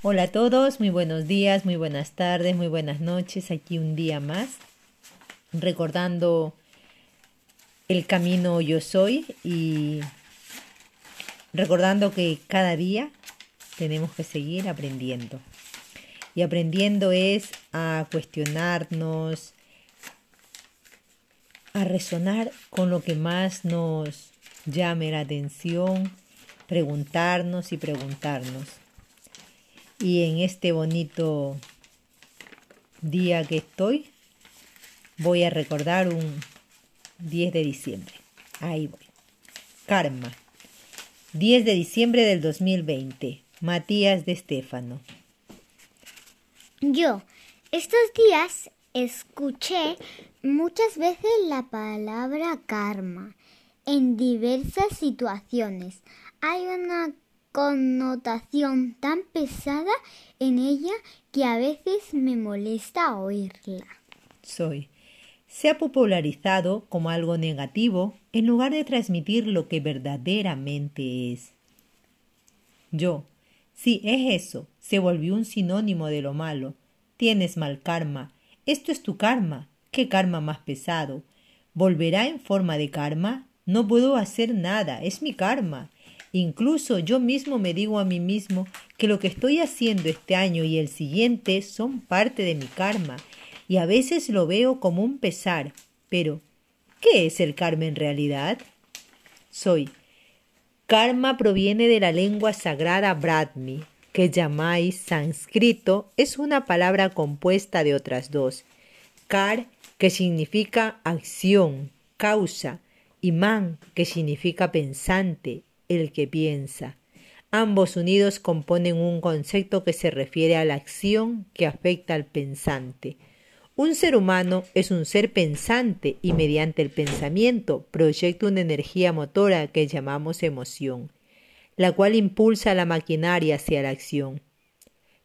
Hola a todos, muy buenos días, muy buenas tardes, muy buenas noches. Aquí un día más, recordando el camino yo soy y recordando que cada día tenemos que seguir aprendiendo. Y aprendiendo es a cuestionarnos, a resonar con lo que más nos llame la atención, preguntarnos y preguntarnos. Y en este bonito día que estoy, voy a recordar un 10 de diciembre. Ahí voy. Karma. 10 de diciembre del 2020. Matías de Estéfano. Yo, estos días escuché muchas veces la palabra karma en diversas situaciones. Hay una connotación tan pesada en ella que a veces me molesta oírla. Soy. Se ha popularizado como algo negativo en lugar de transmitir lo que verdaderamente es. Yo. Sí, es eso. Se volvió un sinónimo de lo malo. Tienes mal karma. Esto es tu karma. ¿Qué karma más pesado? ¿Volverá en forma de karma? No puedo hacer nada. Es mi karma. Incluso yo mismo me digo a mí mismo que lo que estoy haciendo este año y el siguiente son parte de mi karma, y a veces lo veo como un pesar. Pero, ¿qué es el karma en realidad? Soy. Karma proviene de la lengua sagrada Brahmi, que llamáis sánscrito, es una palabra compuesta de otras dos. Kar, que significa acción, causa, y man, que significa pensante, el que piensa. Ambos unidos componen un concepto que se refiere a la acción que afecta al pensante. Un ser humano es un ser pensante y mediante el pensamiento proyecta una energía motora que llamamos emoción, la cual impulsa la maquinaria hacia la acción.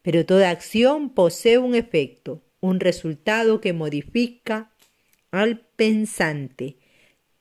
Pero toda acción posee un efecto, un resultado que modifica al pensante,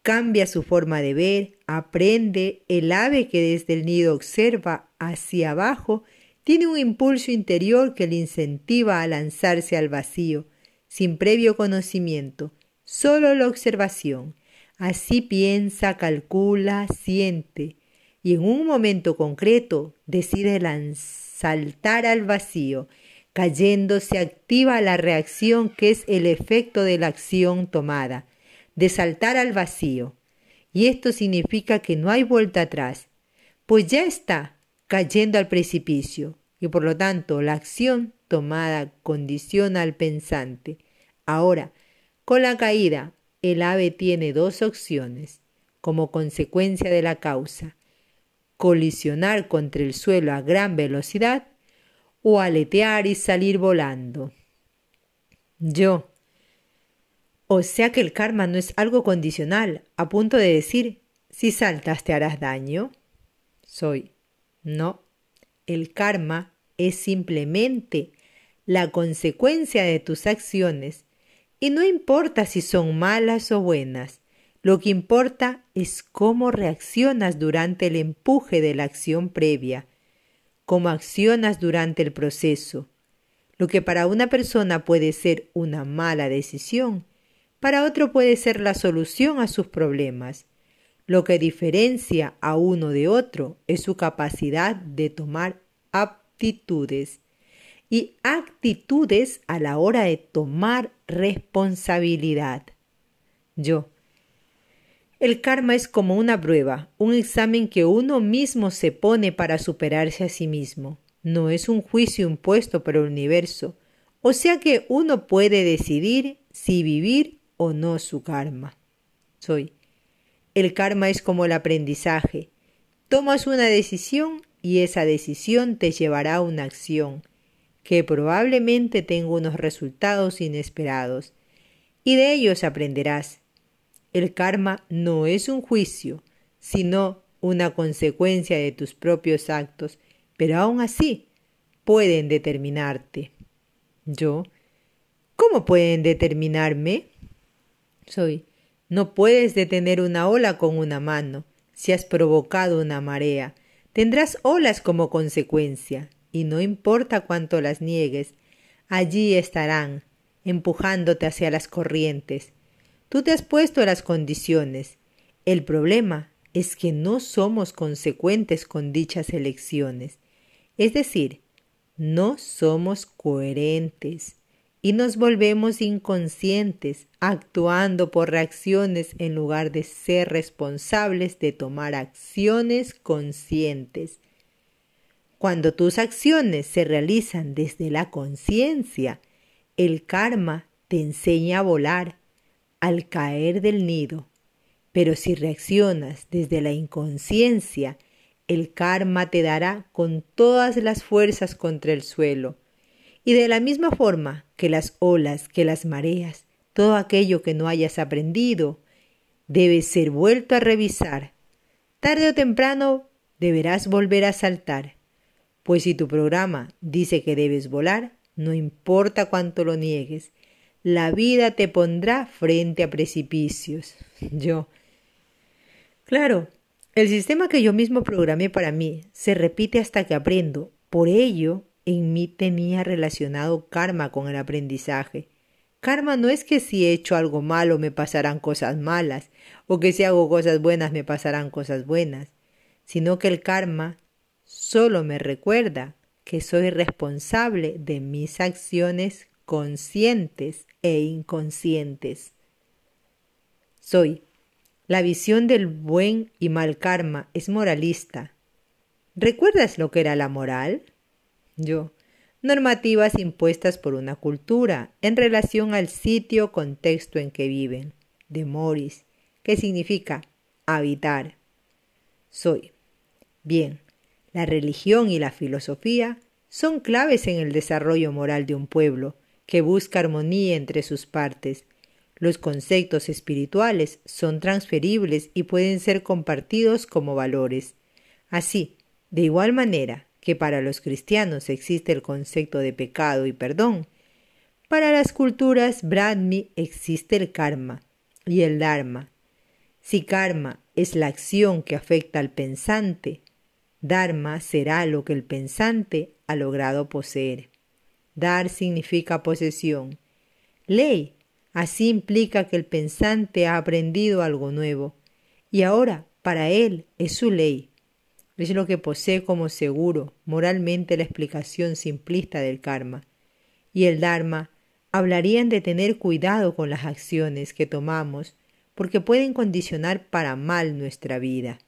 cambia su forma de ver, aprende, el ave que desde el nido observa hacia abajo, tiene un impulso interior que le incentiva a lanzarse al vacío, sin previo conocimiento, solo la observación. Así piensa, calcula, siente, y en un momento concreto decide saltar al vacío, cayendo se activa la reacción que es el efecto de la acción tomada de saltar al vacío. Y esto significa que no hay vuelta atrás, pues ya está cayendo al precipicio, y por lo tanto la acción tomada condiciona al pensante. Ahora, con la caída, el ave tiene dos opciones, como consecuencia de la causa, colisionar contra el suelo a gran velocidad o aletear y salir volando. Yo, o sea que el karma no es algo condicional, a punto de decir, si saltas te harás daño. Soy. No. El karma es simplemente la consecuencia de tus acciones, y no importa si son malas o buenas, lo que importa es cómo reaccionas durante el empuje de la acción previa, cómo accionas durante el proceso. Lo que para una persona puede ser una mala decisión, para otro puede ser la solución a sus problemas. Lo que diferencia a uno de otro es su capacidad de tomar aptitudes y actitudes a la hora de tomar responsabilidad. Yo. El karma es como una prueba, un examen que uno mismo se pone para superarse a sí mismo. No es un juicio impuesto por el universo, o sea que uno puede decidir si vivir o no su karma. Soy. El karma es como el aprendizaje. Tomas una decisión y esa decisión te llevará a una acción que probablemente tenga unos resultados inesperados y de ellos aprenderás. El karma no es un juicio, sino una consecuencia de tus propios actos, pero aún así pueden determinarte. Yo, ¿cómo pueden determinarme? Soy. No puedes detener una ola con una mano. Si has provocado una marea, tendrás olas como consecuencia. y no importa cuánto las niegues, allí estarán, empujándote hacia las corrientes. Tú te has puesto las condiciones. El problema es que no somos consecuentes con dichas elecciones. Es decir, no somos coherentes y nos volvemos inconscientes, actuando por reacciones en lugar de ser responsables de tomar acciones conscientes. Cuando tus acciones se realizan desde la conciencia, el karma te enseña a volar al caer del nido. Pero si reaccionas desde la inconsciencia, el karma te dará con todas las fuerzas contra el suelo. Y de la misma forma que las olas, que las mareas, todo aquello que no hayas aprendido, debe ser vuelto a revisar. Tarde o temprano deberás volver a saltar. Pues si tu programa dice que debes volar, no importa cuánto lo niegues, la vida te pondrá frente a precipicios. Yo. Claro, el sistema que yo mismo programé para mí se repite hasta que aprendo. Por ello, en mí tenía relacionado karma con el aprendizaje. Karma no es que si he hecho algo malo me pasarán cosas malas, o que si hago cosas buenas me pasarán cosas buenas, sino que el karma solo me recuerda que soy responsable de mis acciones conscientes e inconscientes. Soy. La visión del buen y mal karma es moralista. ¿Recuerdas lo que era la moral? Yo. Normativas impuestas por una cultura en relación al sitio o contexto en que viven. De Morris, que significa habitar. Soy. Bien, la religión y la filosofía son claves en el desarrollo moral de un pueblo que busca armonía entre sus partes. Los conceptos espirituales son transferibles y pueden ser compartidos como valores. Así, de igual manera que para los cristianos existe el concepto de pecado y perdón, para las culturas Brahmi existe el karma y el dharma. Si karma es la acción que afecta al pensante, Dharma será lo que el pensante ha logrado poseer. Dar significa posesión. Ley así implica que el pensante ha aprendido algo nuevo y ahora para él es su ley. Es lo que posee como seguro moralmente la explicación simplista del karma. Y el Dharma hablarían de tener cuidado con las acciones que tomamos porque pueden condicionar para mal nuestra vida.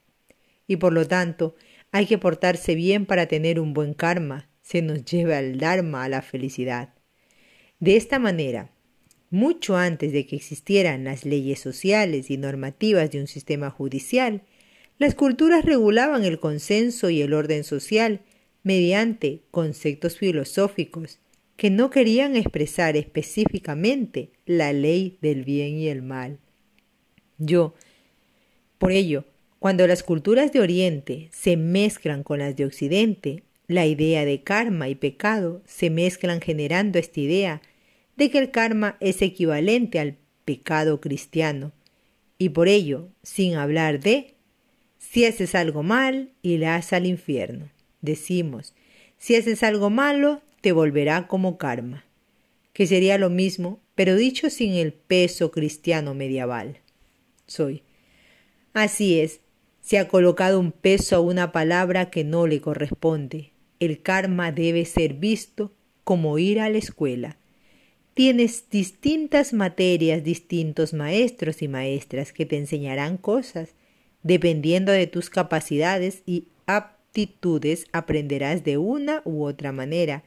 Y por lo tanto, hay que portarse bien para tener un buen karma, se nos lleva al Dharma, a la felicidad. De esta manera, mucho antes de que existieran las leyes sociales y normativas de un sistema judicial, las culturas regulaban el consenso y el orden social mediante conceptos filosóficos que no querían expresar específicamente la ley del bien y el mal. Yo, por ello, cuando las culturas de Oriente se mezclan con las de Occidente, la idea de karma y pecado se mezclan generando esta idea de que el karma es equivalente al pecado cristiano, y por ello, sin hablar de si haces algo mal, irás al infierno. Decimos, si haces algo malo, te volverá como karma, que sería lo mismo, pero dicho sin el peso cristiano medieval. Soy. Así es, se ha colocado un peso a una palabra que no le corresponde. El karma debe ser visto como ir a la escuela. Tienes distintas materias, distintos maestros y maestras que te enseñarán cosas. Dependiendo de tus capacidades y aptitudes, aprenderás de una u otra manera.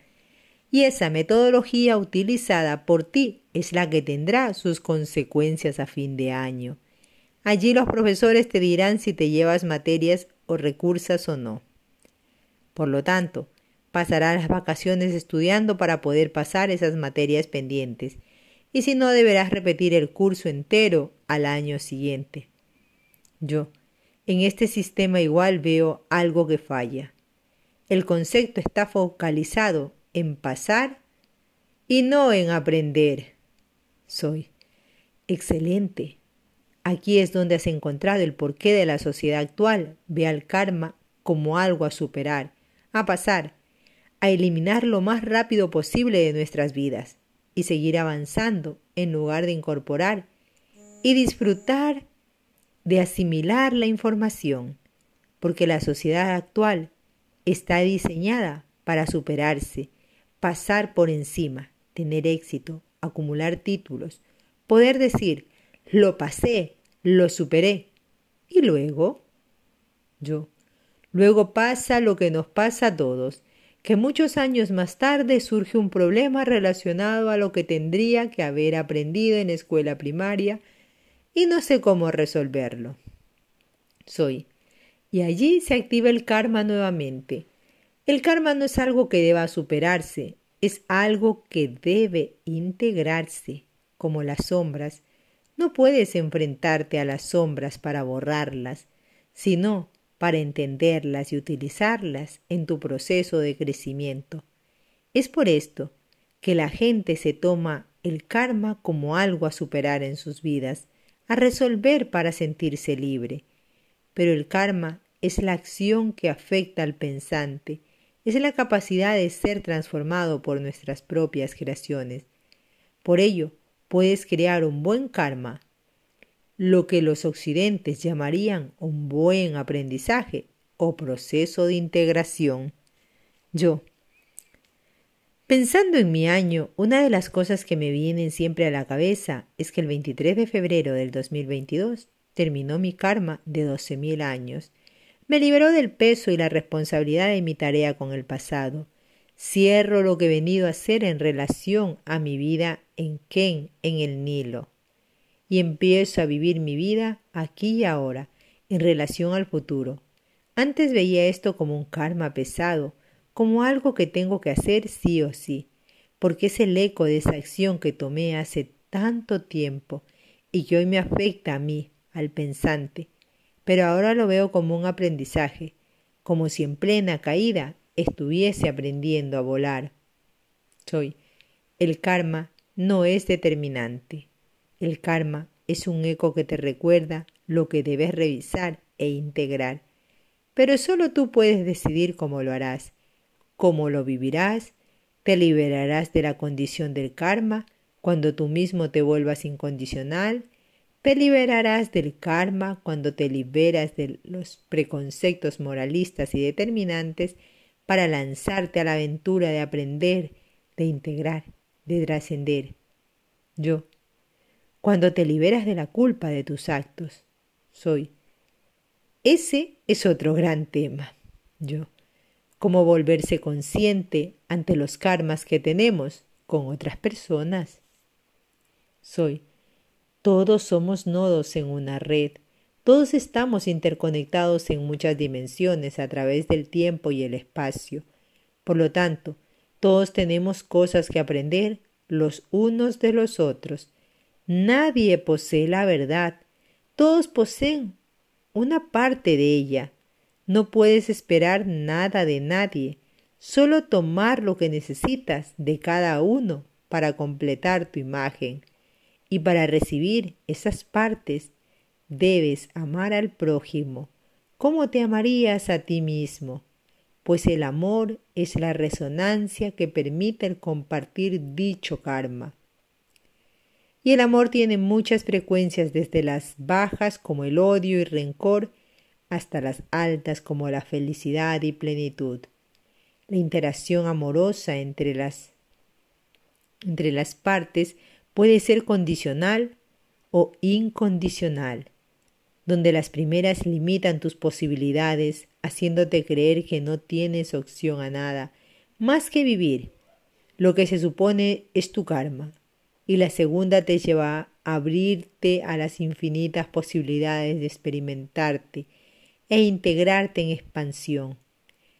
Y esa metodología utilizada por ti es la que tendrá sus consecuencias a fin de año. Allí los profesores te dirán si te llevas materias o recursos o no. Por lo tanto, pasarás las vacaciones estudiando para poder pasar esas materias pendientes, y si no deberás repetir el curso entero al año siguiente. Yo, en este sistema igual veo algo que falla. El concepto está focalizado en pasar y no en aprender. Soy. Excelente. Aquí es donde has encontrado el porqué de la sociedad actual. Ve al karma como algo a superar, a pasar. a eliminar lo más rápido posible de nuestras vidas y seguir avanzando en lugar de incorporar y disfrutar de asimilar la información, porque la sociedad actual está diseñada para superarse, pasar por encima, tener éxito, acumular títulos, poder decir, lo pasé, lo superé. Y luego, yo, luego pasa lo que nos pasa a todos, que muchos años más tarde surge un problema relacionado a lo que tendría que haber aprendido en escuela primaria y no sé cómo resolverlo. Soy. Y allí se activa el karma nuevamente. El karma no es algo que deba superarse, es algo que debe integrarse, como las sombras. No puedes enfrentarte a las sombras para borrarlas, sino para entenderlas y utilizarlas en tu proceso de crecimiento. Es por esto que la gente se toma el karma como algo a superar en sus vidas, a resolver para sentirse libre. Pero el karma es la acción que afecta al pensante, es la capacidad de ser transformado por nuestras propias creaciones. Por ello, puedes crear un buen karma lo que los occidentes llamarían un buen aprendizaje o proceso de integración. Yo, pensando en mi año, una de las cosas que me vienen siempre a la cabeza es que el 23 de febrero del 2022 terminó mi karma de 12.000 años. Me liberó del peso y la responsabilidad de mi tarea con el pasado. Cierro lo que he venido a hacer en relación a mi vida en Ken, en el Nilo y empiezo a vivir mi vida aquí y ahora, en relación al futuro. Antes veía esto como un karma pesado, como algo que tengo que hacer sí o sí, porque es el eco de esa acción que tomé hace tanto tiempo y que hoy me afecta a mí, al pensante, pero ahora lo veo como un aprendizaje, como si en plena caída estuviese aprendiendo a volar. Soy. El karma no es determinante. El karma es un eco que te recuerda lo que debes revisar e integrar. Pero solo tú puedes decidir cómo lo harás, cómo lo vivirás, te liberarás de la condición del karma cuando tú mismo te vuelvas incondicional, te liberarás del karma cuando te liberas de los preconceptos moralistas y determinantes para lanzarte a la aventura de aprender, de integrar, de trascender. Yo, cuando te liberas de la culpa de tus actos. Soy. Ese es otro gran tema. Yo. Cómo volverse consciente ante los karmas que tenemos con otras personas. Soy. Todos somos nodos en una red. Todos estamos interconectados en muchas dimensiones a través del tiempo y el espacio. Por lo tanto, todos tenemos cosas que aprender los unos de los otros Nadie posee la verdad. Todos poseen una parte de ella. No puedes esperar nada de nadie, solo tomar lo que necesitas de cada uno para completar tu imagen. Y para recibir esas partes debes amar al prójimo como te amarías a ti mismo, pues el amor es la resonancia que permite el compartir dicho karma. Y el amor tiene muchas frecuencias, desde las bajas como el odio y rencor, hasta las altas como la felicidad y plenitud. La interacción amorosa entre las, entre las partes puede ser condicional o incondicional, donde las primeras limitan tus posibilidades, haciéndote creer que no tienes opción a nada, más que vivir, lo que se supone es tu karma, y la segunda te lleva a abrirte a las infinitas posibilidades de experimentarte e integrarte en expansión.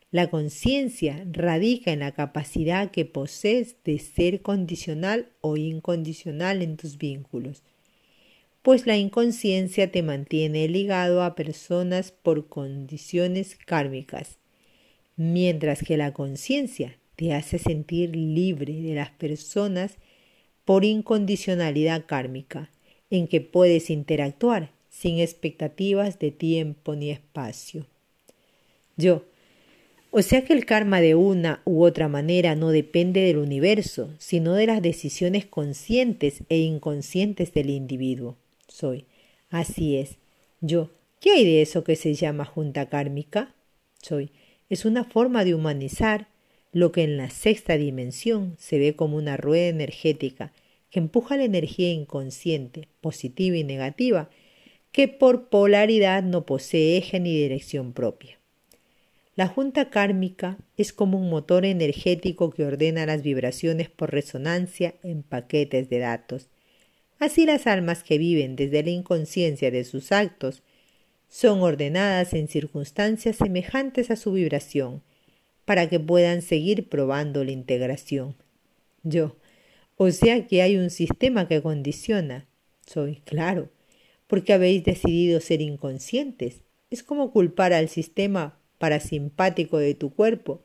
La conciencia radica en la capacidad que posees de ser condicional o incondicional en tus vínculos, pues la inconsciencia te mantiene ligado a personas por condiciones kármicas, mientras que la conciencia te hace sentir libre de las personas por incondicionalidad kármica, en que puedes interactuar sin expectativas de tiempo ni espacio. Yo, O sea que el karma de una u otra manera no depende del universo, sino de las decisiones conscientes e inconscientes del individuo. Soy. Así es. Yo. ¿Qué hay de eso que se llama junta kármica? Soy. Es una forma de humanizar lo que en la sexta dimensión se ve como una rueda energética que empuja la energía inconsciente, positiva y negativa, que por polaridad no posee eje ni dirección propia. La junta kármica es como un motor energético que ordena las vibraciones por resonancia en paquetes de datos. Así las almas que viven desde la inconsciencia de sus actos son ordenadas en circunstancias semejantes a su vibración, para que puedan seguir probando la integración. Yo, o sea que hay un sistema que condiciona. Soy, claro, porque habéis decidido ser inconscientes. Es como culpar al sistema parasimpático de tu cuerpo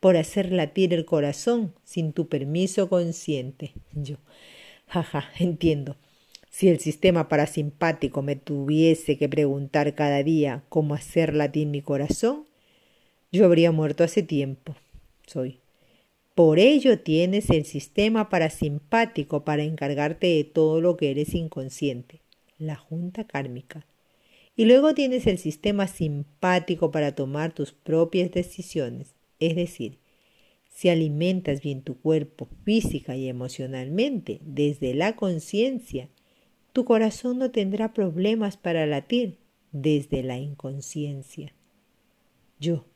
por hacer latir el corazón sin tu permiso consciente. Yo, jaja, entiendo. Si el sistema parasimpático me tuviese que preguntar cada día cómo hacer latir mi corazón, yo habría muerto hace tiempo. Soy. Por ello tienes el sistema parasimpático para encargarte de todo lo que eres inconsciente, la junta kármica. Y luego tienes el sistema simpático para tomar tus propias decisiones, es decir, si alimentas bien tu cuerpo física y emocionalmente desde la conciencia, tu corazón no tendrá problemas para latir desde la inconsciencia. Yo,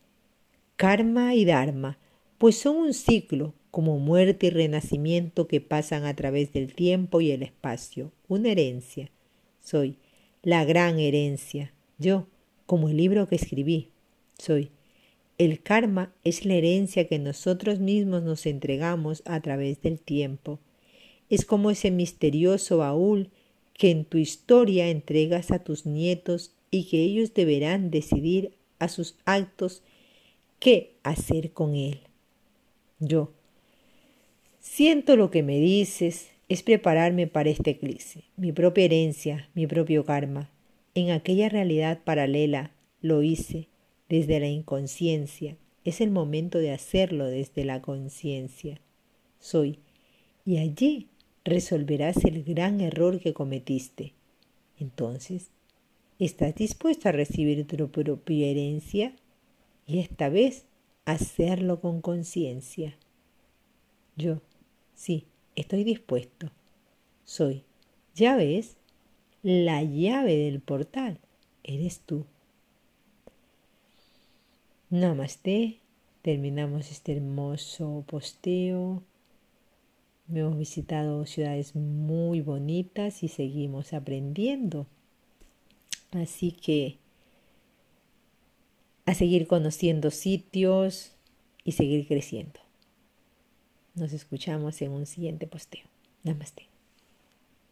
karma y dharma, pues son un ciclo como muerte y renacimiento que pasan a través del tiempo y el espacio, una herencia. Soy la gran herencia. Yo, como el libro que escribí, soy. El karma es la herencia que nosotros mismos nos entregamos a través del tiempo. Es como ese misterioso baúl que en tu historia entregas a tus nietos y que ellos deberán decidir a sus actos qué hacer con él. Yo siento lo que me dices, es prepararme para este eclipse, mi propia herencia, mi propio karma. En aquella realidad paralela lo hice desde la inconsciencia. Es el momento de hacerlo desde la conciencia. Soy. Y allí resolverás el gran error que cometiste. Entonces, ¿estás dispuesto a recibir tu propia herencia? Y esta vez hacerlo con conciencia. Yo, sí, Estoy dispuesto. Soy, ya ves, la llave del portal. Eres tú. Namaste. Terminamos este hermoso posteo. Hemos visitado ciudades muy bonitas y seguimos aprendiendo. Así que a seguir conociendo sitios y seguir creciendo. Nos escuchamos en un siguiente posteo. Namaste.